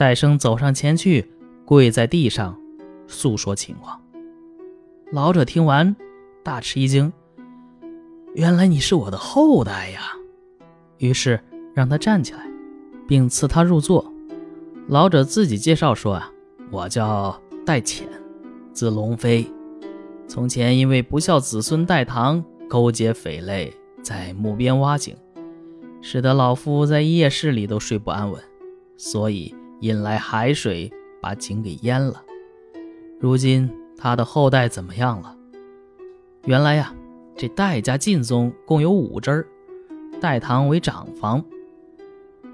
戴生走上前去，跪在地上，诉说情况。老者听完，大吃一惊：“原来你是我的后代呀！”于是让他站起来，并赐他入座。老者自己介绍说：“啊，我叫戴潜，字龙飞。从前因为不孝子孙戴唐勾结匪类，在墓边挖井，使得老夫在夜市里都睡不安稳，所以。”引来海水，把井给淹了。如今他的后代怎么样了？原来呀，这戴家晋宗共有五支儿，戴唐为长房。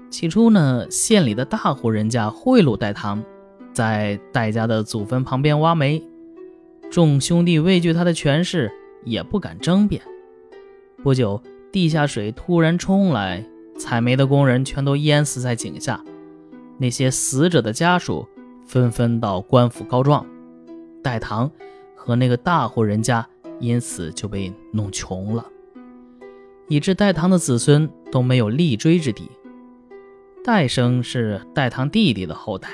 起初呢，县里的大户人家贿赂戴唐，在戴家的祖坟旁边挖煤。众兄弟畏惧他的权势，也不敢争辩。不久，地下水突然冲来，采煤的工人全都淹死在井下。那些死者的家属纷纷到官府告状，戴唐和那个大户人家因此就被弄穷了，以致戴唐的子孙都没有立锥之地。戴生是戴唐弟弟的后代，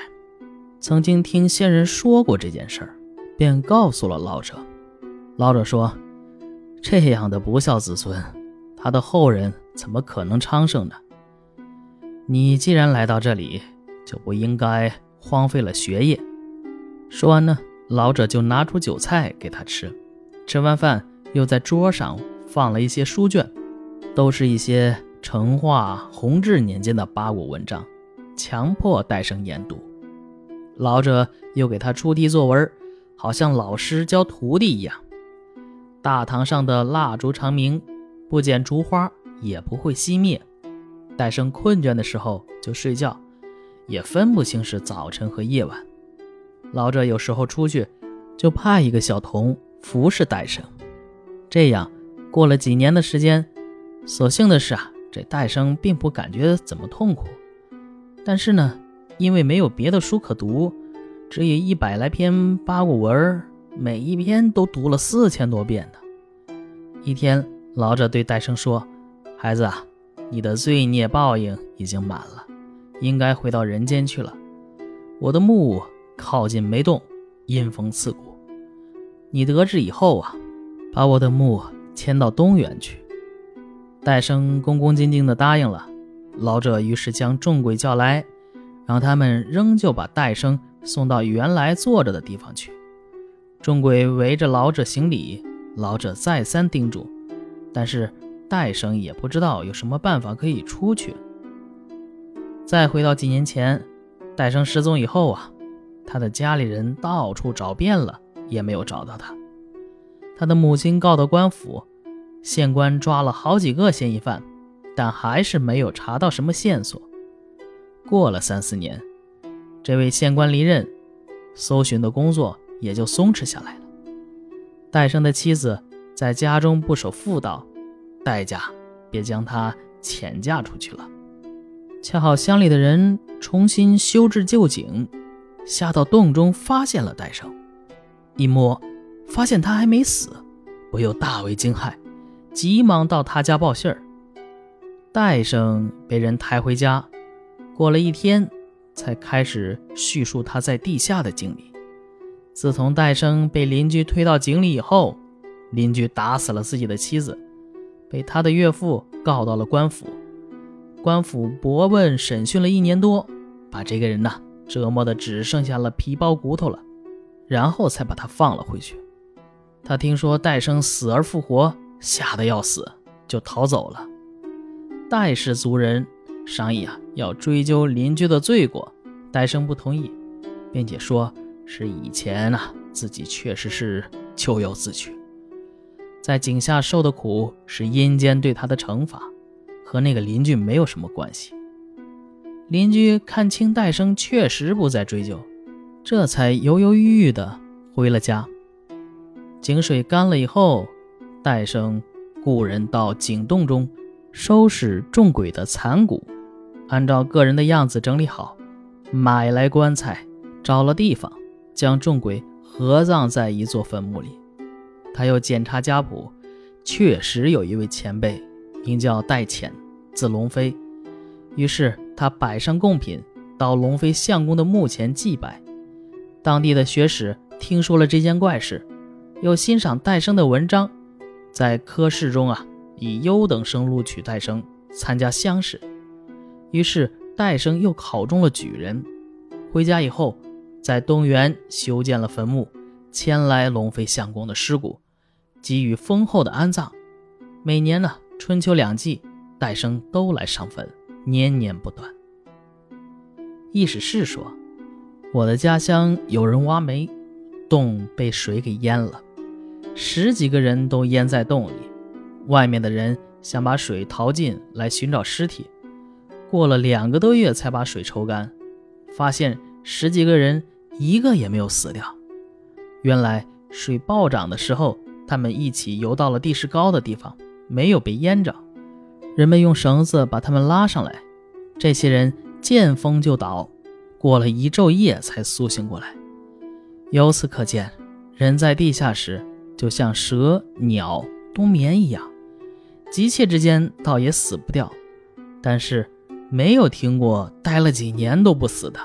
曾经听先人说过这件事儿，便告诉了老者。老者说：“这样的不孝子孙，他的后人怎么可能昌盛呢？你既然来到这里。”就不应该荒废了学业。说完呢，老者就拿出酒菜给他吃。吃完饭，又在桌上放了一些书卷，都是一些成化、弘治年间的八股文章，强迫戴生研读。老者又给他出题作文，好像老师教徒弟一样。大堂上的蜡烛长明，不见烛花也不会熄灭。戴生困倦的时候就睡觉。也分不清是早晨和夜晚。老者有时候出去，就派一个小童服侍戴生。这样过了几年的时间，所幸的是啊，这戴生并不感觉怎么痛苦。但是呢，因为没有别的书可读，只有一百来篇八股文，每一篇都读了四千多遍呢。一天，老者对戴生说：“孩子啊，你的罪孽报应已经满了。”应该回到人间去了。我的墓靠近梅洞，阴风刺骨。你得知以后啊，把我的墓迁到东园去。戴生恭恭敬敬地答应了。老者于是将众鬼叫来，让他们仍旧把戴生送到原来坐着的地方去。众鬼围着老者行礼，老者再三叮嘱，但是戴生也不知道有什么办法可以出去。再回到几年前，戴生失踪以后啊，他的家里人到处找遍了，也没有找到他。他的母亲告到官府，县官抓了好几个嫌疑犯，但还是没有查到什么线索。过了三四年，这位县官离任，搜寻的工作也就松弛下来了。戴生的妻子在家中不守妇道，戴家便将她遣嫁出去了。恰好乡里的人重新修治旧井，下到洞中发现了戴生，一摸发现他还没死，不由大为惊骇，急忙到他家报信儿。戴生被人抬回家，过了一天，才开始叙述他在地下的经历。自从戴生被邻居推到井里以后，邻居打死了自己的妻子，被他的岳父告到了官府。官府驳问审讯了一年多，把这个人呢折磨的只剩下了皮包骨头了，然后才把他放了回去。他听说戴生死而复活，吓得要死，就逃走了。戴氏族人商议啊，要追究邻居的罪过，戴生不同意，并且说是以前啊自己确实是咎由自取，在井下受的苦是阴间对他的惩罚。和那个邻居没有什么关系。邻居看清戴生确实不再追究，这才犹犹豫豫的回了家。井水干了以后，戴生雇人到井洞中收拾众鬼的残骨，按照个人的样子整理好，买来棺材，找了地方，将众鬼合葬在一座坟墓里。他又检查家谱，确实有一位前辈，名叫戴潜。字龙飞，于是他摆上贡品，到龙飞相公的墓前祭拜。当地的学史听说了这件怪事，又欣赏戴生的文章，在科试中啊，以优等生录取戴生参加乡试。于是戴生又考中了举人。回家以后，在东园修建了坟墓，迁来龙飞相公的尸骨，给予丰厚的安葬。每年呢，春秋两季，戴生都来上坟，年年不断。意史是说。我的家乡有人挖煤，洞被水给淹了，十几个人都淹在洞里。外面的人想把水淘尽来寻找尸体，过了两个多月才把水抽干，发现十几个人一个也没有死掉。原来水暴涨的时候，他们一起游到了地势高的地方，没有被淹着。人们用绳子把他们拉上来，这些人见风就倒。过了一昼夜才苏醒过来。由此可见，人在地下时就像蛇、鸟冬眠一样，急切之间倒也死不掉。但是没有听过待了几年都不死的。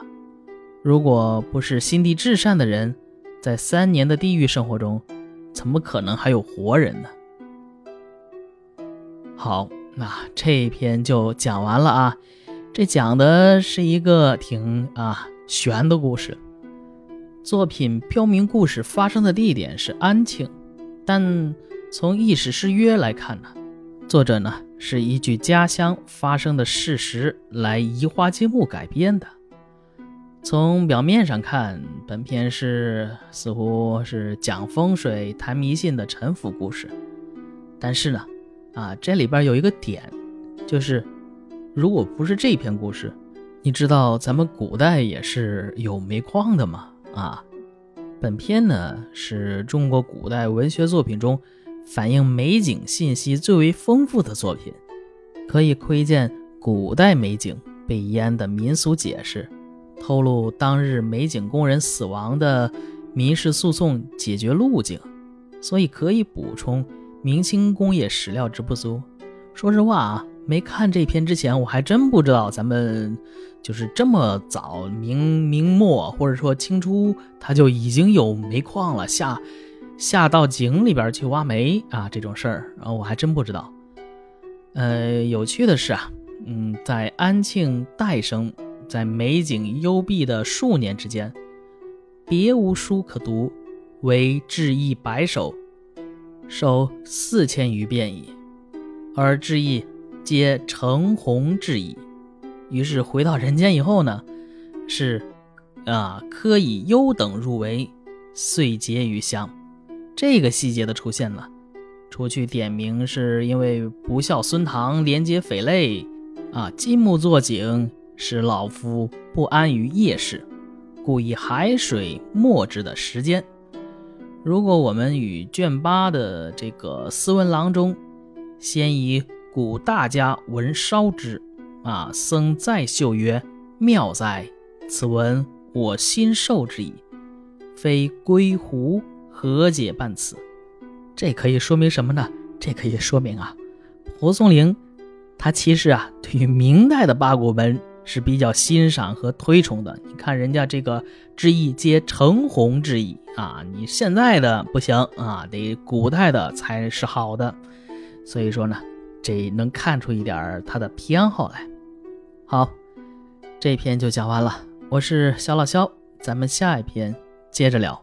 如果不是心地至善的人，在三年的地狱生活中，怎么可能还有活人呢？好，那这一篇就讲完了啊。这讲的是一个挺啊悬的故事。作品标明故事发生的地点是安庆，但从《异史诗约》来看呢，作者呢是依据家乡发生的事实来移花接木改编的。从表面上看，本片是似乎是讲风水、谈迷信的陈腐故事，但是呢，啊这里边有一个点，就是。如果不是这篇故事，你知道咱们古代也是有煤矿的吗？啊，本篇呢是中国古代文学作品中反映美景信息最为丰富的作品，可以窥见古代美景被淹的民俗解释，透露当日美景工人死亡的民事诉讼解决路径，所以可以补充明清工业史料之不足。说实话啊。没看这篇之前，我还真不知道咱们就是这么早明明末或者说清初，它就已经有煤矿了，下下到井里边去挖煤啊这种事儿，然后我还真不知道。呃，有趣的是啊，嗯，在安庆戴生在美景幽闭的数年之间，别无书可读，唯志一百首，首四千余遍矣，而志意。皆成红之意，于是回到人间以后呢，是啊，科以优等入围，遂结于乡。这个细节的出现呢，除去点名是因为不孝孙唐连接匪类啊，金木作景，使老夫不安于夜市，故以海水没之的时间。如果我们与卷八的这个《斯文郎》中，先以。古大家闻烧之，啊，僧再秀曰：“妙哉！此文我心受之矣。非归胡何解半此？”这可以说明什么呢？这可以说明啊，蒲松龄他其实啊，对于明代的八股文是比较欣赏和推崇的。你看人家这个之意皆成红之意啊，你现在的不行啊，得古代的才是好的。所以说呢。这能看出一点他的偏好来。好，这篇就讲完了。我是小老肖，咱们下一篇接着聊。